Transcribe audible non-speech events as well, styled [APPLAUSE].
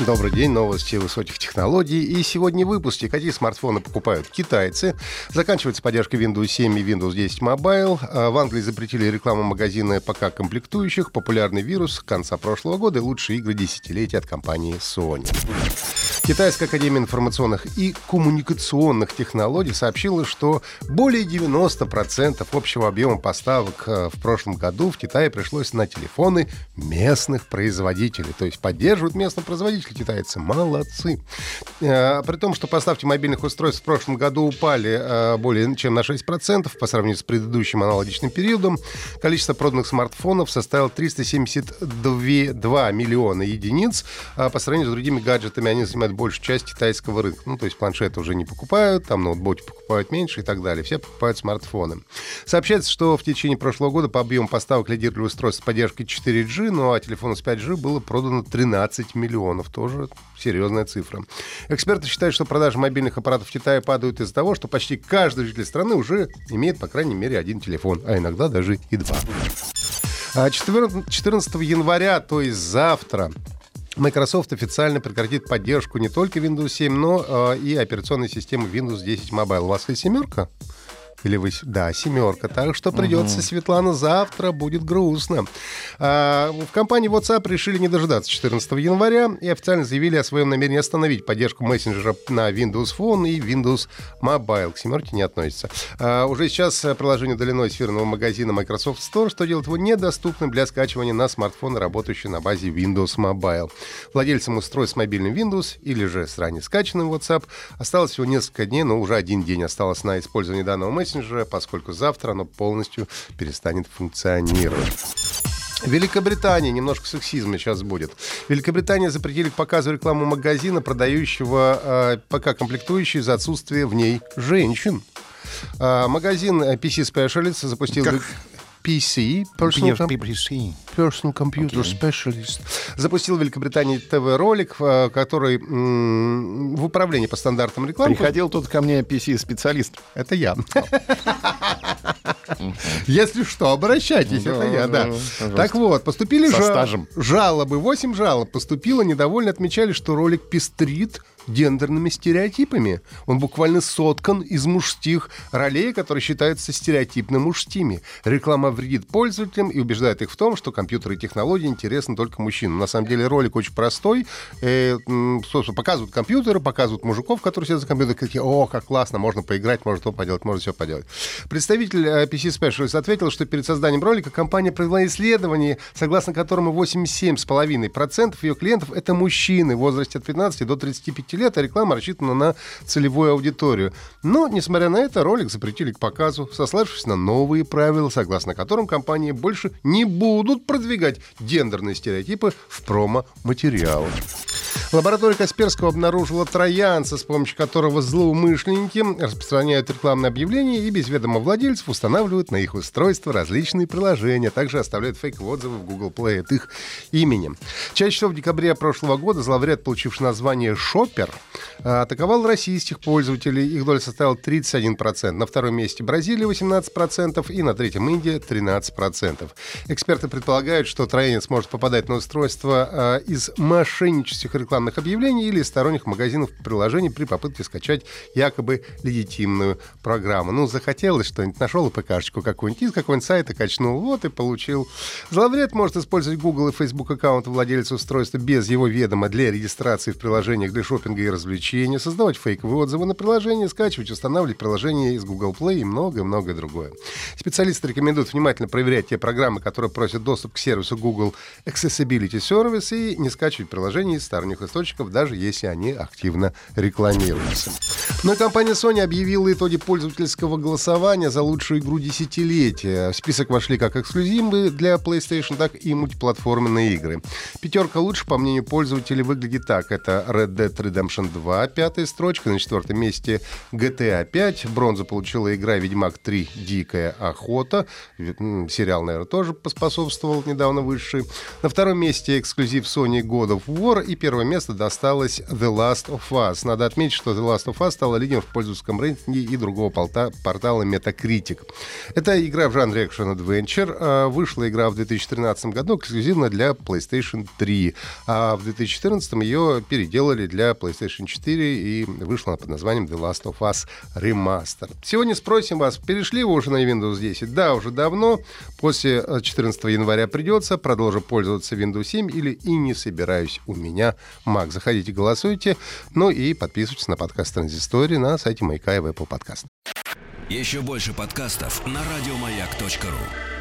Добрый день, новости высоких технологий. И сегодня в выпуске, какие смартфоны покупают китайцы. Заканчивается поддержка Windows 7 и Windows 10 Mobile. А в Англии запретили рекламу магазина ПК комплектующих. Популярный вирус конца прошлого года и лучшие игры десятилетия от компании Sony. Китайская академия информационных и коммуникационных технологий сообщила, что более 90% общего объема поставок э, в прошлом году в Китае пришлось на телефоны местных производителей. То есть поддерживают местных производителей китайцы. Молодцы. Э, при том, что поставки мобильных устройств в прошлом году упали э, более чем на 6% по сравнению с предыдущим аналогичным периодом, количество проданных смартфонов составило 372 миллиона единиц. По сравнению с другими гаджетами они занимают большую часть китайского рынка. Ну, то есть планшеты уже не покупают, там ноутбуки покупают меньше и так далее. Все покупают смартфоны. Сообщается, что в течение прошлого года по объему поставок лидировали устройства с поддержкой 4G, ну а телефонов с 5G было продано 13 миллионов. Тоже серьезная цифра. Эксперты считают, что продажи мобильных аппаратов в Китае падают из-за того, что почти каждый житель страны уже имеет, по крайней мере, один телефон, а иногда даже и два. 14 января, то есть завтра, Microsoft официально прекратит поддержку не только Windows 7, но э, и операционной системы Windows 10 Mobile. У вас есть семерка? Или вы... Да, семерка. Так что придется, угу. Светлана, завтра будет грустно. А, в компании WhatsApp решили не дожидаться 14 января и официально заявили о своем намерении остановить поддержку мессенджера на Windows Phone и Windows Mobile. К семерке не относится. А, уже сейчас приложение удалено из эфирного магазина Microsoft Store, что делает его недоступным для скачивания на смартфоны, работающие на базе Windows Mobile. Владельцам устройств с мобильным Windows или же с ранее скачанным WhatsApp осталось всего несколько дней, но уже один день осталось на использование данного мессенджера мессенджера, поскольку завтра оно полностью перестанет функционировать. Великобритания, немножко сексизма сейчас будет. Великобритания запретили к показу рекламу магазина, продающего э, пока комплектующие за отсутствие в ней женщин. Э, магазин PC Specialist запустил... Как? PC, Personal, com- Personal Computer okay. Specialist, запустил в Великобритании ТВ-ролик, э, который м- в управлении по стандартам рекламы... Приходил тут ко мне PC-специалист. Это я. [LAUGHS] Если что, обращайтесь, это я, да. Так вот, поступили жалобы, 8 жалоб поступило, недовольно отмечали, что ролик пестрит гендерными стереотипами. Он буквально соткан из мужских ролей, которые считаются стереотипно мужскими. Реклама вредит пользователям и убеждает их в том, что компьютеры и технологии интересны только мужчинам. На самом деле ролик очень простой. Э, собственно, показывают компьютеры, показывают мужиков, которые сидят за компьютером, такие, о, как классно, можно поиграть, можно то поделать, можно все поделать. Представитель э, PC Specialist ответил, что перед созданием ролика компания провела исследование, согласно которому 87,5% ее клиентов — это мужчины в возрасте от 15 до 35 лет, а реклама рассчитана на целевую аудиторию. Но, несмотря на это, ролик запретили к показу, сославшись на новые правила, согласно которым компании больше не будут продвигать гендерные стереотипы в промо-материалах. Лаборатория Касперского обнаружила троянца, с помощью которого злоумышленники распространяют рекламные объявления и без ведома владельцев устанавливают на их устройство различные приложения, а также оставляют фейковые отзывы в Google Play от их имени. Чаще всего в декабре прошлого года зловряд, получивший название «Шопер», атаковал российских пользователей. Их доля составила 31%. На втором месте Бразилия 18% и на третьем Индия 13%. Эксперты предполагают, что троянец может попадать на устройство а, из мошеннических рекламных рекламных объявлений или сторонних магазинов приложений при попытке скачать якобы легитимную программу. Ну, захотелось что-нибудь, нашел ИПКшечку какую-нибудь из какого-нибудь сайта, качнул, вот и получил. Зловред может использовать Google и Facebook аккаунт владельца устройства без его ведома для регистрации в приложениях для шопинга и развлечения, создавать фейковые отзывы на приложение, скачивать, устанавливать приложения из Google Play и многое-многое другое. Специалисты рекомендуют внимательно проверять те программы, которые просят доступ к сервису Google Accessibility Service и не скачивать приложения из сторонних источников, даже если они активно рекламируются. Но компания Sony объявила итоги пользовательского голосования за лучшую игру десятилетия. В список вошли как эксклюзивы для PlayStation, так и мультиплатформенные игры. Пятерка лучше, по мнению пользователей, выглядит так. Это Red Dead Redemption 2, пятая строчка. На четвертом месте GTA 5. Бронзу получила игра Ведьмак 3 Дикая охота. Сериал, наверное, тоже поспособствовал недавно высший. На втором месте эксклюзив Sony God of War. И первое место досталось The Last of Us. Надо отметить, что The Last of Us стала лидером в пользовательском рейтинге и другого портала Metacritic. Это игра в жанре Action Adventure. А, вышла игра в 2013 году эксклюзивно для PlayStation 3. А в 2014 ее переделали для PlayStation 4 и вышла под названием The Last of Us Remaster. Сегодня спросим вас, перешли вы уже на Windows 10? Да, уже давно. После 14 января придется. Продолжу пользоваться Windows 7 или и не собираюсь у меня Mac. Заходите, голосуйте. Ну и подписывайтесь на подкаст Транзистории на сайте Маяка и в Apple Podcast. Еще больше подкастов на радиомаяк.ру